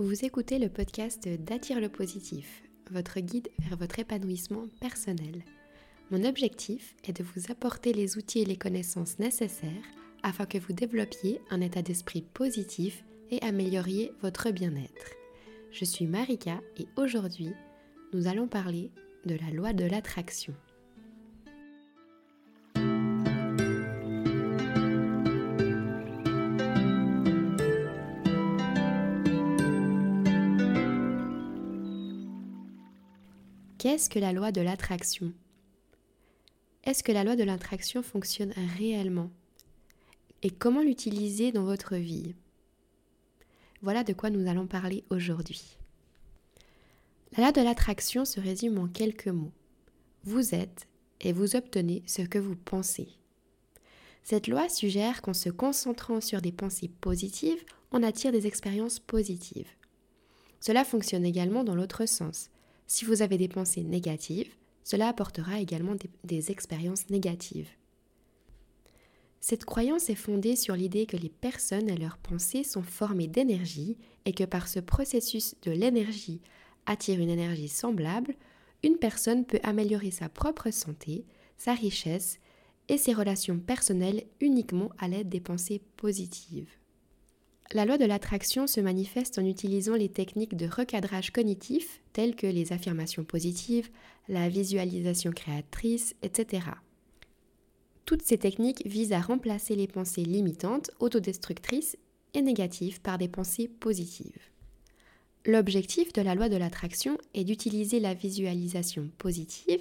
Vous écoutez le podcast d'Attire le positif, votre guide vers votre épanouissement personnel. Mon objectif est de vous apporter les outils et les connaissances nécessaires afin que vous développiez un état d'esprit positif et amélioriez votre bien-être. Je suis Marika et aujourd'hui, nous allons parler de la loi de l'attraction. Qu'est-ce que la loi de l'attraction? Est-ce que la loi de l'attraction fonctionne réellement? Et comment l'utiliser dans votre vie? Voilà de quoi nous allons parler aujourd'hui. La loi de l'attraction se résume en quelques mots. Vous êtes et vous obtenez ce que vous pensez. Cette loi suggère qu'en se concentrant sur des pensées positives, on attire des expériences positives. Cela fonctionne également dans l'autre sens. Si vous avez des pensées négatives, cela apportera également des, expériences négatives. Cette croyance est fondée sur l'idée que les personnes et leurs pensées sont formées d'énergie et que par ce processus de l'énergie attire une énergie semblable, une personne peut améliorer sa propre santé, sa richesse et ses relations personnelles uniquement à l'aide des pensées positives. La loi de l'attraction se manifeste en utilisant les techniques de recadrage cognitif telles que les affirmations positives, la visualisation créatrice, etc. Toutes ces techniques visent à remplacer les pensées limitantes, autodestructrices et négatives par des pensées positives. L'objectif de la loi de l'attraction est d'utiliser la visualisation positive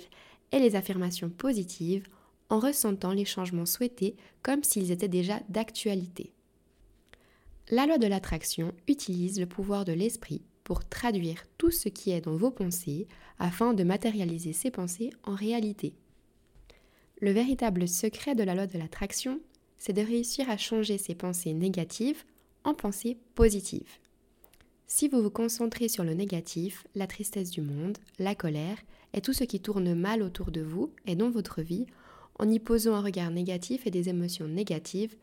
et les affirmations positives en ressentant les changements souhaités comme s'ils étaient déjà d'actualité. La loi de l'attraction utilise le pouvoir de l'esprit pour traduire tout ce qui est dans vos pensées afin de matérialiser ces pensées en réalité. Le véritable secret de la loi de l'attraction, c'est de réussir à changer ces pensées négatives en pensées positives. Si vous vous concentrez sur le négatif, la tristesse du monde, la colère et tout ce qui tourne mal autour de vous et dans votre vie, en y posant un regard négatif et des émotions négatives,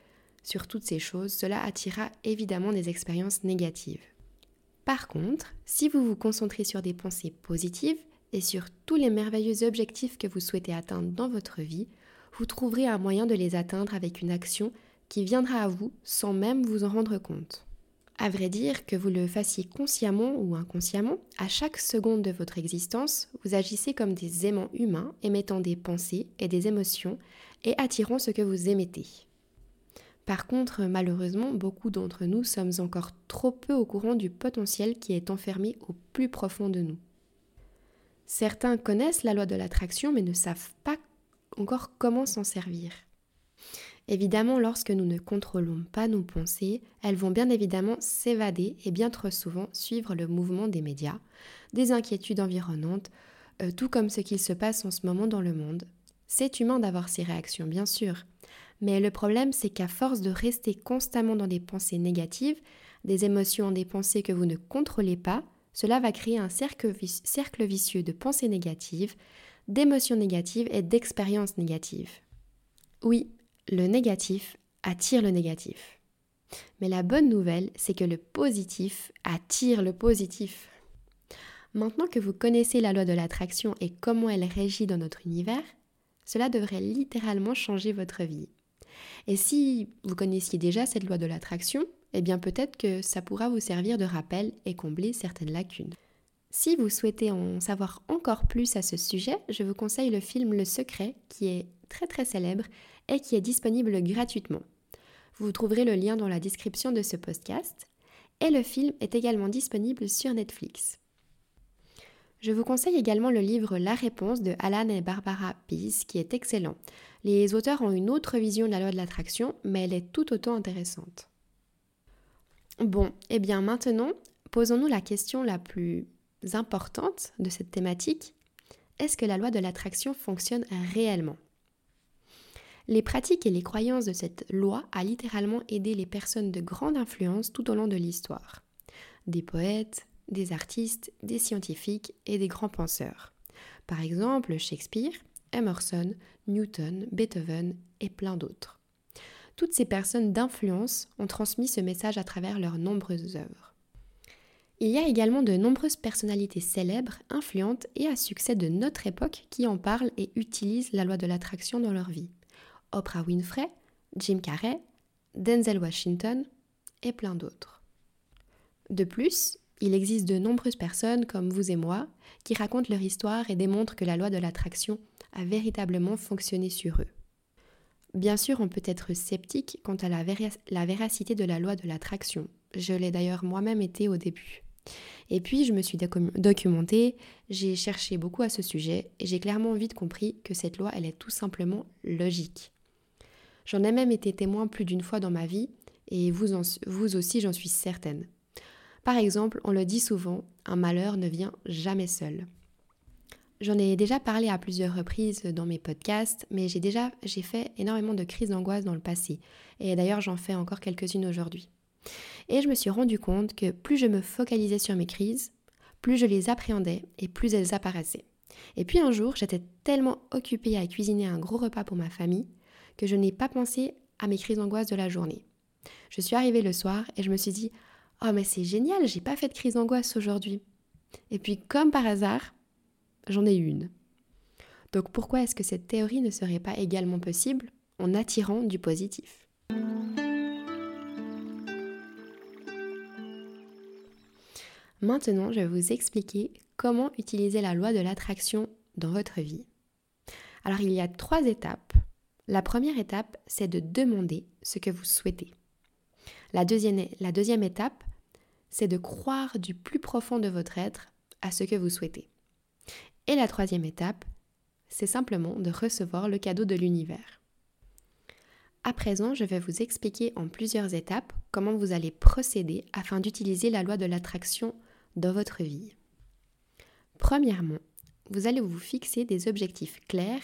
sur toutes ces choses, cela attirera évidemment des expériences négatives. Par contre, si vous vous concentrez sur des pensées positives et sur tous les merveilleux objectifs que vous souhaitez atteindre dans votre vie, vous trouverez un moyen de les atteindre avec une action qui viendra à vous sans même vous en rendre compte. À vrai dire, que vous le fassiez consciemment ou inconsciemment, à chaque seconde de votre existence, vous agissez comme des aimants humains émettant des pensées et des émotions et attirant ce que vous émettez. Par contre, malheureusement, beaucoup d'entre nous sommes encore trop peu au courant du potentiel qui est enfermé au plus profond de nous. Certains connaissent la loi de l'attraction mais ne savent pas encore comment s'en servir. Évidemment, lorsque nous ne contrôlons pas nos pensées, elles vont bien évidemment s'évader et bien trop souvent suivre le mouvement des médias, des inquiétudes environnantes, euh, tout comme ce qu'il se passe en ce moment dans le monde. C'est humain d'avoir ces réactions, bien sûr, mais le problème, c'est qu'à force de rester constamment dans des pensées négatives, des émotions, des pensées que vous ne contrôlez pas, cela va créer un cercle, vicieux de pensées négatives, d'émotions négatives et d'expériences négatives. Oui, le négatif attire le négatif. Mais la bonne nouvelle, c'est que le positif attire le positif. Maintenant que vous connaissez la loi de l'attraction et comment elle régit dans notre univers, cela devrait littéralement changer votre vie. Et si vous connaissiez déjà cette loi de l'attraction, eh bien peut-être que ça pourra vous servir de rappel et combler certaines lacunes. Si vous souhaitez en savoir encore plus à ce sujet, je vous conseille le film Le Secret, qui est très très célèbre et qui est disponible gratuitement. Vous trouverez le lien dans la description de ce podcast. Et le film est également disponible sur Netflix. Je vous conseille également le livre La réponse de Alan et Barbara Pease, qui est excellent. Les auteurs ont une autre vision de la loi de l'attraction, mais elle est tout autant intéressante. Bon, et eh bien maintenant, posons-nous la question la plus importante de cette thématique. Est-ce que la loi de l'attraction fonctionne réellement? Les pratiques et les croyances de cette loi a littéralement aidé les personnes de grande influence tout au long de l'histoire. Des poètes, des artistes, des scientifiques et des grands penseurs. Par exemple, Shakespeare, Emerson, Newton, Beethoven et plein d'autres. Toutes ces personnes d'influence ont transmis ce message à travers leurs nombreuses œuvres. Il y a également de nombreuses personnalités célèbres, influentes et à succès de notre époque qui en parlent et utilisent la loi de l'attraction dans leur vie. Oprah Winfrey, Jim Carrey, Denzel Washington et plein d'autres. De plus, il existe de nombreuses personnes comme vous et moi qui racontent leur histoire et démontrent que la loi de l'attraction a véritablement fonctionné sur eux. Bien sûr, on peut être sceptique quant à la, véracité de la loi de l'attraction. Je l'ai d'ailleurs moi-même été au début. Et puis, je me suis documentée, j'ai cherché beaucoup à ce sujet et j'ai clairement vite compris que cette loi, elle est tout simplement logique. J'en ai même été témoin plus d'une fois dans ma vie et vous, vous aussi, j'en suis certaine. Par exemple, on le dit souvent, un malheur ne vient jamais seul. J'en ai déjà parlé à plusieurs reprises dans mes podcasts, mais j'ai déjà j'ai fait énormément de crises d'angoisse dans le passé. Et d'ailleurs, j'en fais encore quelques-unes aujourd'hui. Et je me suis rendu compte que plus je me focalisais sur mes crises, plus je les appréhendais et plus elles apparaissaient. Et puis un jour, j'étais tellement occupée à cuisiner un gros repas pour ma famille que je n'ai pas pensé à mes crises d'angoisse de la journée. Je suis arrivée le soir et je me suis dit Oh, mais c'est génial, j'ai pas fait de crise d'angoisse aujourd'hui. Et puis, comme par hasard, j'en ai une. Donc, pourquoi est-ce que cette théorie ne serait pas également possible en attirant du positif? Maintenant, je vais vous expliquer comment utiliser la loi de l'attraction dans votre vie. Alors, il y a trois étapes. La première étape, c'est de demander ce que vous souhaitez. La deuxième, la deuxième étape, c'est de croire du plus profond de votre être à ce que vous souhaitez. Et la troisième étape, c'est simplement de recevoir le cadeau de l'univers. À présent, je vais vous expliquer en plusieurs étapes comment vous allez procéder afin d'utiliser la loi de l'attraction dans votre vie. Premièrement, vous allez vous fixer des objectifs clairs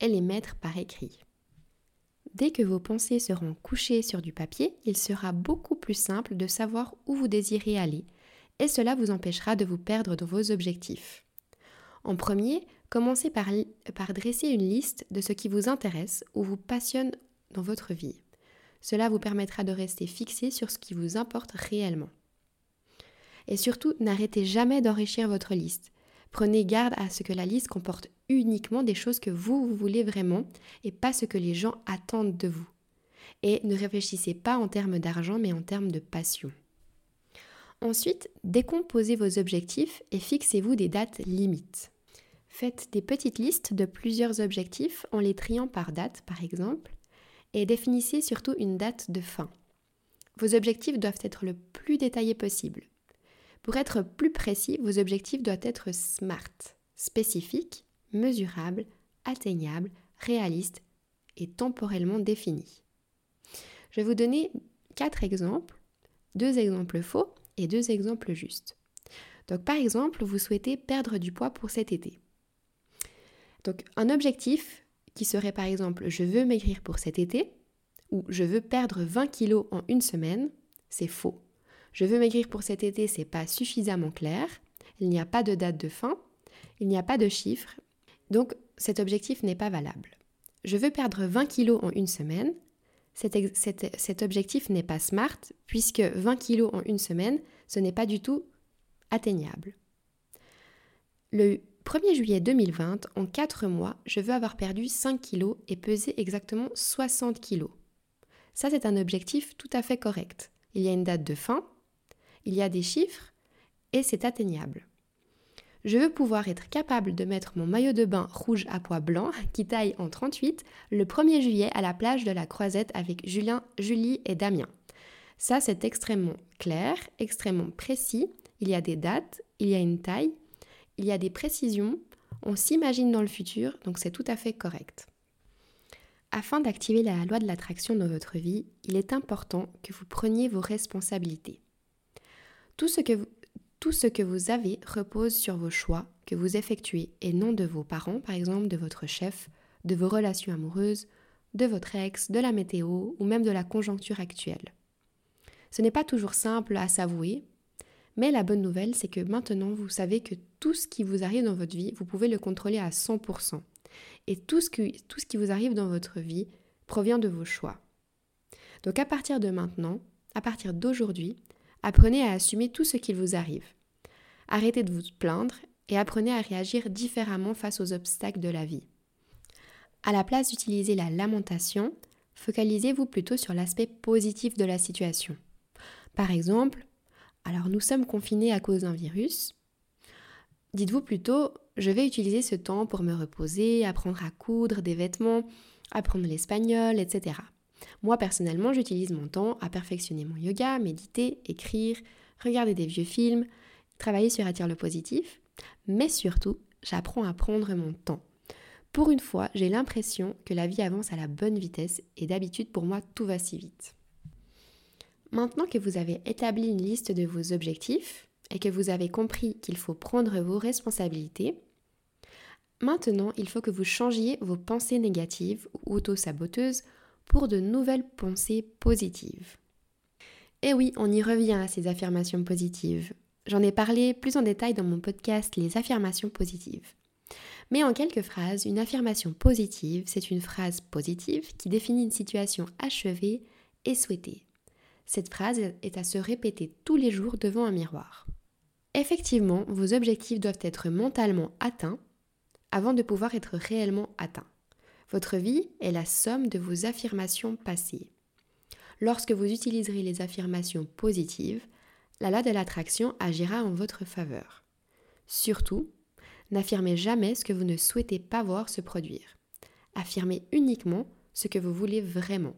et les mettre par écrit. Dès que vos pensées seront couchées sur du papier, il sera beaucoup plus simple de savoir où vous désirez aller, et cela vous empêchera de vous perdre dans vos objectifs. En premier, commencez par, dresser une liste de ce qui vous intéresse ou vous passionne dans votre vie. Cela vous permettra de rester fixé sur ce qui vous importe réellement. Et surtout, n'arrêtez jamais d'enrichir votre liste. Prenez garde à ce que la liste comporte uniquement des choses que vous voulez vraiment et pas ce que les gens attendent de vous. Et ne réfléchissez pas en termes d'argent mais en termes de passion. Ensuite, décomposez vos objectifs et fixez-vous des dates limites. Faites des petites listes de plusieurs objectifs en les triant par date par exemple et définissez surtout une date de fin. Vos objectifs doivent être le plus détaillés possible. Pour être plus précis, vos objectifs doivent être SMART, spécifiques, mesurables, atteignables, réalistes et temporellement définis. Je vais vous donner quatre exemples, deux exemples faux et deux exemples justes. Donc par exemple, vous souhaitez perdre du poids pour cet été. Donc un objectif qui serait par exemple je veux maigrir pour cet été ou je veux perdre 20 kilos en une semaine, c'est faux. Je veux maigrir pour cet été, c'est pas suffisamment clair. Il n'y a pas de date de fin, il n'y a pas de chiffre, donc cet objectif n'est pas valable. Je veux perdre 20 kilos en une semaine. Cet, objectif n'est pas smart puisque 20 kilos en une semaine, ce n'est pas du tout atteignable. Le 1er juillet 2020, en 4 mois, je veux avoir perdu 5 kilos et peser exactement 60 kilos. Ça, c'est un objectif tout à fait correct. Il y a une date de fin, il y a des chiffres et c'est atteignable. Je veux pouvoir être capable de mettre mon maillot de bain rouge à pois blanc qui taille en 38 le 1er juillet à la plage de la Croisette avec Julien, Julie et Damien. Ça, c'est extrêmement clair, extrêmement précis. Il y a des dates, il y a une taille, il y a des précisions, on s'imagine dans le futur, donc c'est tout à fait correct. Afin d'activer la loi de l'attraction dans votre vie, il est important que vous preniez vos responsabilités. Tout ce, que vous, tout ce que vous avez repose sur vos choix que vous effectuez et non de vos parents, par exemple, de votre chef, de vos relations amoureuses, de votre ex, de la météo ou même de la conjoncture actuelle. Ce n'est pas toujours simple à s'avouer, mais la bonne nouvelle, c'est que maintenant, vous savez que tout ce qui vous arrive dans votre vie, vous pouvez le contrôler à 100%. Et tout ce, tout ce qui vous arrive dans votre vie provient de vos choix. Donc à partir de maintenant, à partir d'aujourd'hui, Apprenez à assumer tout ce qui vous arrive. Arrêtez de vous plaindre et apprenez à réagir différemment face aux obstacles de la vie. À la place d'utiliser la lamentation, focalisez-vous plutôt sur l'aspect positif de la situation. Par exemple, alors nous sommes confinés à cause d'un virus. Dites-vous plutôt, je vais utiliser ce temps pour me reposer, apprendre à coudre des vêtements, apprendre l'espagnol, etc. Moi personnellement, j'utilise mon temps à perfectionner mon yoga, méditer, écrire, regarder des vieux films, travailler sur Attire le positif, mais surtout, j'apprends à prendre mon temps. Pour une fois, j'ai l'impression que la vie avance à la bonne vitesse et d'habitude pour moi tout va si vite. Maintenant que vous avez établi une liste de vos objectifs et que vous avez compris qu'il faut prendre vos responsabilités, maintenant il faut que vous changiez vos pensées négatives ou auto-saboteuses pour de nouvelles pensées positives. Et oui, on y revient à ces affirmations positives. J'en ai parlé plus en détail dans mon podcast Les affirmations positives. Mais en quelques phrases, une affirmation positive, c'est une phrase positive qui définit une situation achevée et souhaitée. Cette phrase est à se répéter tous les jours devant un miroir. Effectivement, vos objectifs doivent être mentalement atteints avant de pouvoir être réellement atteints. Votre vie est la somme de vos affirmations passées. Lorsque vous utiliserez les affirmations positives, la loi de l'attraction agira en votre faveur. Surtout, n'affirmez jamais ce que vous ne souhaitez pas voir se produire. Affirmez uniquement ce que vous voulez vraiment.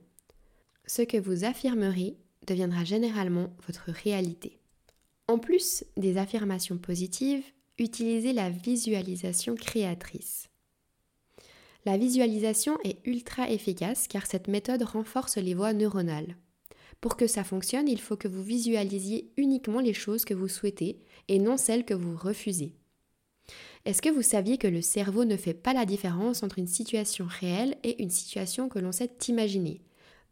Ce que vous affirmerez deviendra généralement votre réalité. En plus des affirmations positives, utilisez la visualisation créatrice. La visualisation est ultra efficace car cette méthode renforce les voies neuronales. Pour que ça fonctionne, il faut que vous visualisiez uniquement les choses que vous souhaitez et non celles que vous refusez. Est-ce que vous saviez que le cerveau ne fait pas la différence entre une situation réelle et une situation que l'on sait imaginer?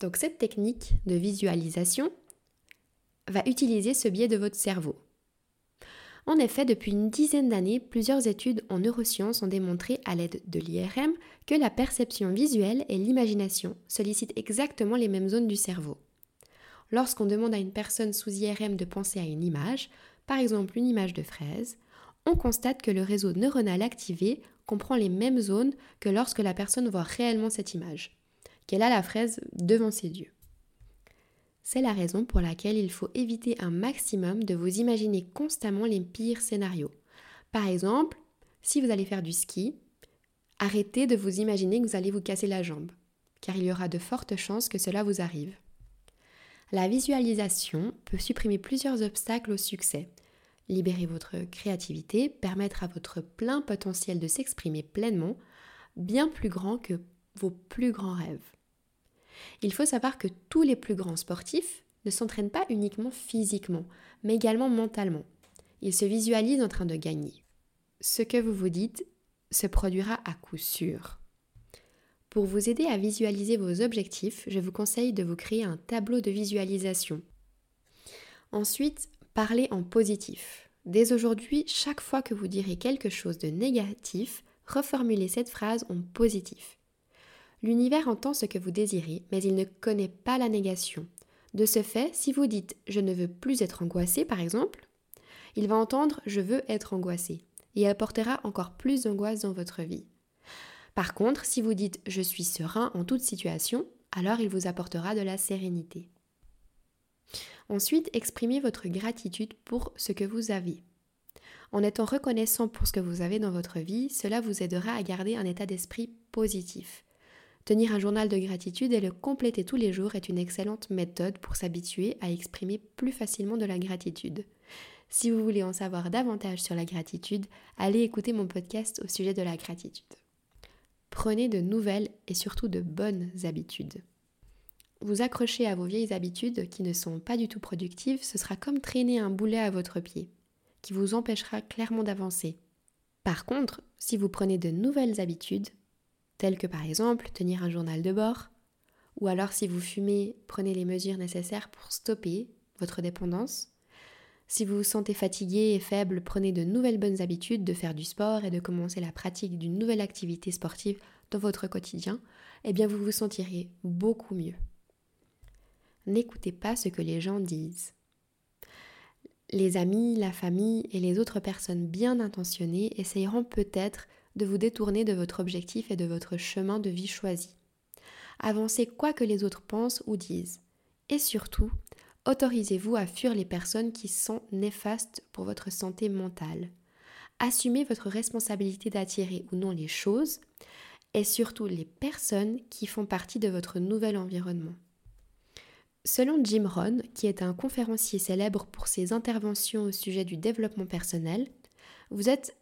Donc cette technique de visualisation va utiliser ce biais de votre cerveau. En effet, depuis une dizaine d'années, plusieurs études en neurosciences ont démontré à l'aide de l'IRM que la perception visuelle et l'imagination sollicitent exactement les mêmes zones du cerveau. Lorsqu'on demande à une personne sous IRM de penser à une image, par exemple une image de fraise, on constate que le réseau neuronal activé comprend les mêmes zones que lorsque la personne voit réellement cette image, qu'elle a la fraise devant ses yeux. C'est la raison pour laquelle il faut éviter un maximum de vous imaginer constamment les pires scénarios. Par exemple, si vous allez faire du ski, arrêtez de vous imaginer que vous allez vous casser la jambe, car il y aura de fortes chances que cela vous arrive. La visualisation peut supprimer plusieurs obstacles au succès, libérer votre créativité, permettre à votre plein potentiel de s'exprimer pleinement, bien plus grand que vos plus grands rêves. Il faut savoir que tous les plus grands sportifs ne s'entraînent pas uniquement physiquement, mais également mentalement. Ils se visualisent en train de gagner. Ce que vous vous dites se produira à coup sûr. Pour vous aider à visualiser vos objectifs, je vous conseille de vous créer un tableau de visualisation. Ensuite, parlez en positif. Dès aujourd'hui, chaque fois que vous direz quelque chose de négatif, reformulez cette phrase en positif. L'univers entend ce que vous désirez, mais il ne connaît pas la négation. De ce fait, si vous dites je ne veux plus être angoissé, par exemple, il va entendre je veux être angoissé et apportera encore plus d'angoisse dans votre vie. Par contre, si vous dites je suis serein en toute situation, alors il vous apportera de la sérénité. Ensuite, exprimez votre gratitude pour ce que vous avez. En étant reconnaissant pour ce que vous avez dans votre vie, cela vous aidera à garder un état d'esprit positif. Tenir un journal de gratitude et le compléter tous les jours est une excellente méthode pour s'habituer à exprimer plus facilement de la gratitude. Si vous voulez en savoir davantage sur la gratitude, allez écouter mon podcast au sujet de la gratitude. Prenez de nouvelles et surtout de bonnes habitudes. Vous accrocher à vos vieilles habitudes qui ne sont pas du tout productives, ce sera comme traîner un boulet à votre pied, qui vous empêchera clairement d'avancer. Par contre, si vous prenez de nouvelles habitudes, telles que par exemple tenir un journal de bord, ou alors si vous fumez, prenez les mesures nécessaires pour stopper votre dépendance, si vous vous sentez fatigué et faible, prenez de nouvelles bonnes habitudes de faire du sport et de commencer la pratique d'une nouvelle activité sportive dans votre quotidien, eh bien vous vous sentirez beaucoup mieux. N'écoutez pas ce que les gens disent. Les amis, la famille et les autres personnes bien intentionnées essayeront peut-être de vous détourner de votre objectif et de votre chemin de vie choisi. Avancez quoi que les autres pensent ou disent. Et surtout, autorisez-vous à fuir les personnes qui sont néfastes pour votre santé mentale. Assumez votre responsabilité d'attirer ou non les choses et surtout les personnes qui font partie de votre nouvel environnement. Selon Jim Rohn, qui est un conférencier célèbre pour ses interventions au sujet du développement personnel, vous êtes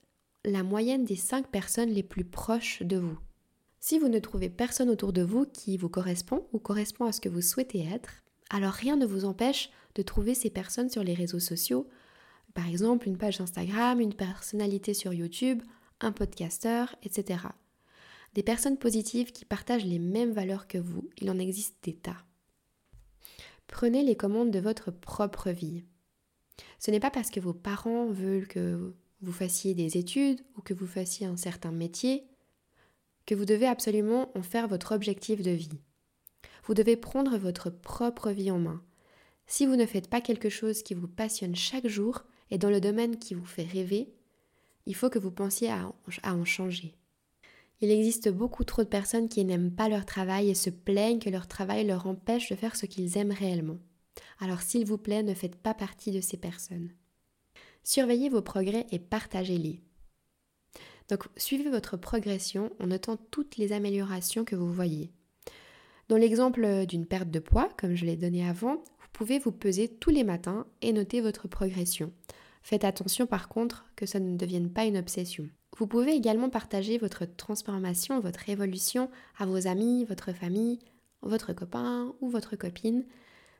la moyenne des cinq personnes les plus proches de vous. Si vous ne trouvez personne autour de vous qui vous correspond ou correspond à ce que vous souhaitez être, alors rien ne vous empêche de trouver ces personnes sur les réseaux sociaux, par exemple une page Instagram, une personnalité sur YouTube, un podcasteur, etc. Des personnes positives qui partagent les mêmes valeurs que vous, il en existe des tas. Prenez les commandes de votre propre vie. Ce n'est pas parce que vos parents veulent que vous fassiez des études ou que vous fassiez un certain métier que vous devez absolument en faire votre objectif de vie. Vous devez prendre votre propre vie en main. Si vous ne faites pas quelque chose qui vous passionne chaque jour et dans le domaine qui vous fait rêver, il faut que vous pensiez à en changer. Il existe beaucoup trop de personnes qui n'aiment pas leur travail et se plaignent que leur travail leur empêche de faire ce qu'ils aiment réellement. Alors s'il vous plaît, ne faites pas partie de ces personnes. Surveillez vos progrès et partagez-les. Donc suivez votre progression en notant toutes les améliorations que vous voyez. Dans l'exemple d'une perte de poids, comme je l'ai donné avant, vous pouvez vous peser tous les matins et noter votre progression. Faites attention par contre que ça ne devienne pas une obsession. Vous pouvez également partager votre transformation, votre évolution à vos amis, votre famille, votre copain ou votre copine.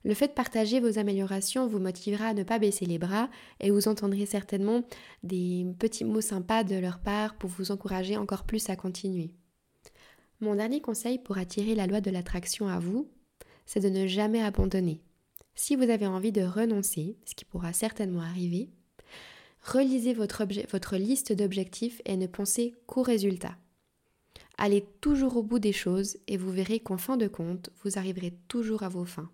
Le fait de partager vos améliorations vous motivera à ne pas baisser les bras et vous entendrez certainement des petits mots sympas de leur part pour vous encourager encore plus à continuer. Mon dernier conseil pour attirer la loi de l'attraction à vous, c'est de ne jamais abandonner. Si vous avez envie de renoncer, ce qui pourra certainement arriver, Relisez votre, votre liste d'objectifs et ne pensez qu'aux résultats. Allez toujours au bout des choses et vous verrez qu'en fin de compte, vous arriverez toujours à vos fins.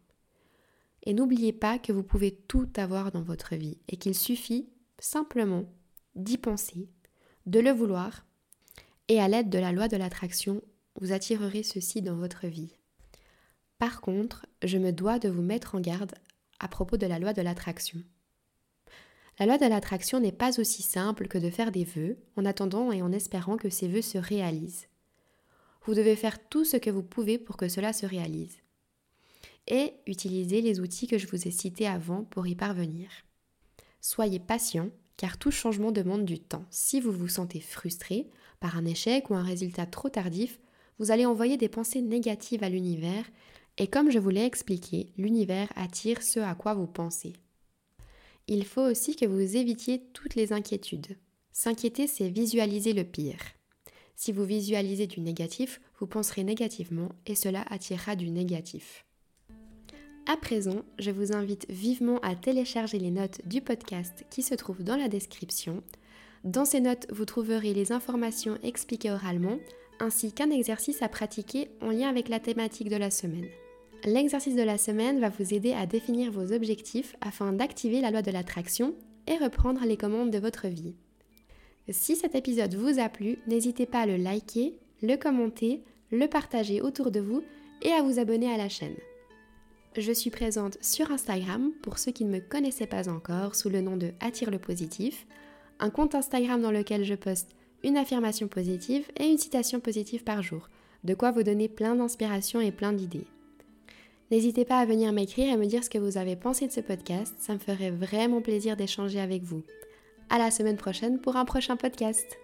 Et n'oubliez pas que vous pouvez tout avoir dans votre vie et qu'il suffit simplement d'y penser, de le vouloir, et à l'aide de la loi de l'attraction, vous attirerez ceci dans votre vie. Par contre, je me dois de vous mettre en garde à propos de la loi de l'attraction. La loi de l'attraction n'est pas aussi simple que de faire des vœux en attendant et en espérant que ces vœux se réalisent. Vous devez faire tout ce que vous pouvez pour que cela se réalise. Et utiliser les outils que je vous ai cités avant pour y parvenir. Soyez patient car tout changement demande du temps. Si vous vous sentez frustré par un échec ou un résultat trop tardif, vous allez envoyer des pensées négatives à l'univers et comme je vous l'ai expliqué, l'univers attire ce à quoi vous pensez il faut aussi que vous évitiez toutes les inquiétudes. S'inquiéter, c'est visualiser le pire. Si vous visualisez du négatif, vous penserez négativement et cela attirera du négatif. À présent, je vous invite vivement à télécharger les notes du podcast qui se trouvent dans la description. Dans ces notes, vous trouverez les informations expliquées oralement ainsi qu'un exercice à pratiquer en lien avec la thématique de la semaine. L'exercice de la semaine va vous aider à définir vos objectifs afin d'activer la loi de l'attraction et reprendre les commandes de votre vie. Si cet épisode vous a plu, n'hésitez pas à le liker, le commenter, le partager autour de vous et à vous abonner à la chaîne. Je suis présente sur Instagram pour ceux qui ne me connaissaient pas encore sous le nom de Attire le positif, un compte Instagram dans lequel je poste une affirmation positive et une citation positive par jour, de quoi vous donner plein d'inspiration et plein d'idées. N'hésitez pas à venir m'écrire et me dire ce que vous avez pensé de ce podcast, ça me ferait vraiment plaisir d'échanger avec vous. À la semaine prochaine pour un prochain podcast.